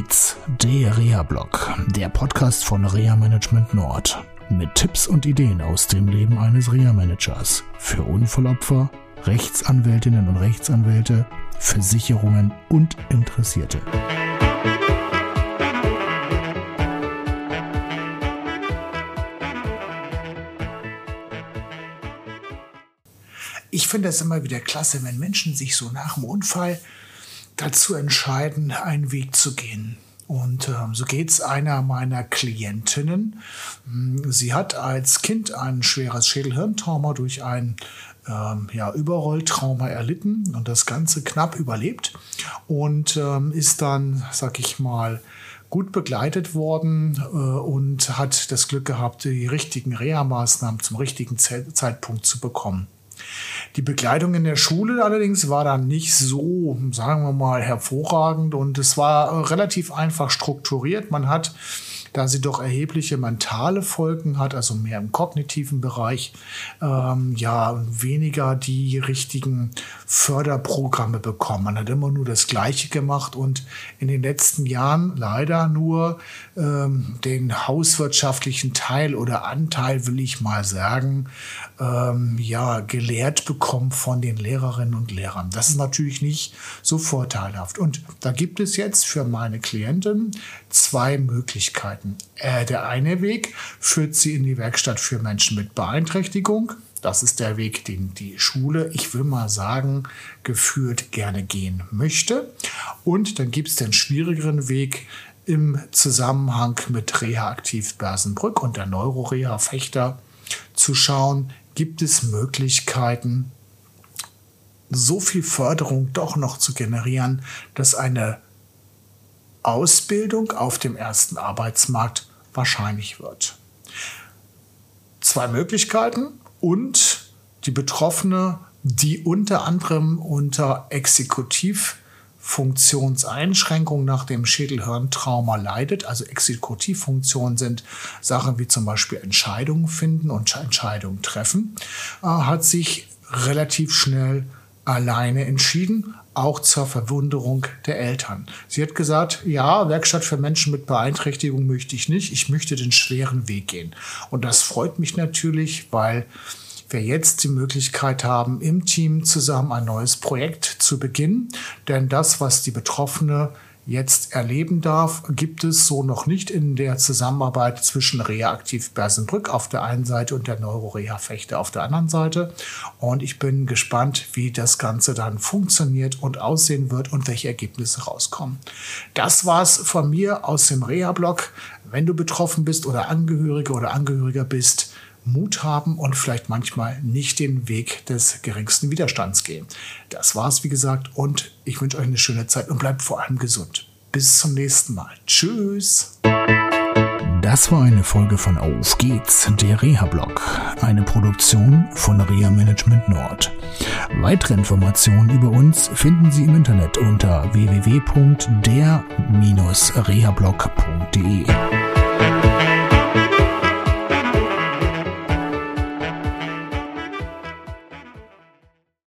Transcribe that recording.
geht's? Der Reha-Blog, der Podcast von Reha Management Nord. Mit Tipps und Ideen aus dem Leben eines Reha-Managers. Für Unfallopfer, Rechtsanwältinnen und Rechtsanwälte, Versicherungen und Interessierte. Ich finde es immer wieder klasse, wenn Menschen sich so nach dem Unfall dazu entscheiden, einen Weg zu gehen. Und äh, so geht es einer meiner Klientinnen. Hm, sie hat als Kind ein schweres Schädelhirntrauma durch ein ähm, ja, Überrolltrauma erlitten und das Ganze knapp überlebt und ähm, ist dann, sag ich mal, gut begleitet worden äh, und hat das Glück gehabt, die richtigen Reha-Maßnahmen zum richtigen Ze Zeitpunkt zu bekommen. Die Begleitung in der Schule allerdings war dann nicht so, sagen wir mal, hervorragend und es war relativ einfach strukturiert. Man hat da sie doch erhebliche mentale Folgen hat, also mehr im kognitiven Bereich, ähm, ja, weniger die richtigen Förderprogramme bekommen. Man hat immer nur das Gleiche gemacht und in den letzten Jahren leider nur ähm, den hauswirtschaftlichen Teil oder Anteil, will ich mal sagen, ähm, ja, gelehrt bekommen von den Lehrerinnen und Lehrern. Das ist natürlich nicht so vorteilhaft. Und da gibt es jetzt für meine Klienten zwei Möglichkeiten. Äh, der eine Weg führt sie in die Werkstatt für Menschen mit Beeinträchtigung. Das ist der Weg, den die Schule, ich will mal sagen, geführt gerne gehen möchte. Und dann gibt es den schwierigeren Weg im Zusammenhang mit Reha Aktiv Bersenbrück und der Neuroreha Fechter zu schauen, gibt es Möglichkeiten, so viel Förderung doch noch zu generieren, dass eine Ausbildung auf dem ersten Arbeitsmarkt wahrscheinlich wird. Zwei Möglichkeiten und die Betroffene, die unter anderem unter Exekutivfunktionseinschränkungen nach dem Schädelhirntrauma leidet. Also Exekutivfunktionen sind Sachen wie zum Beispiel Entscheidungen finden und Entscheidungen treffen, äh, hat sich relativ schnell alleine entschieden, auch zur Verwunderung der Eltern. Sie hat gesagt, ja, Werkstatt für Menschen mit Beeinträchtigung möchte ich nicht, ich möchte den schweren Weg gehen. Und das freut mich natürlich, weil wir jetzt die Möglichkeit haben, im Team zusammen ein neues Projekt zu beginnen. Denn das, was die Betroffene jetzt erleben darf, gibt es so noch nicht in der Zusammenarbeit zwischen Reaktiv Bersenbrück auf der einen Seite und der Neuroreha Fechte auf der anderen Seite. Und ich bin gespannt, wie das Ganze dann funktioniert und aussehen wird und welche Ergebnisse rauskommen. Das war's von mir aus dem Reha-Blog. Wenn du betroffen bist oder Angehörige oder Angehöriger bist, Mut haben und vielleicht manchmal nicht den Weg des geringsten Widerstands gehen. Das war's, wie gesagt, und ich wünsche euch eine schöne Zeit und bleibt vor allem gesund. Bis zum nächsten Mal. Tschüss. Das war eine Folge von Auf geht's, der Reha-Blog, eine Produktion von Reha Management Nord. Weitere Informationen über uns finden Sie im Internet unter www.der-rehablog.de.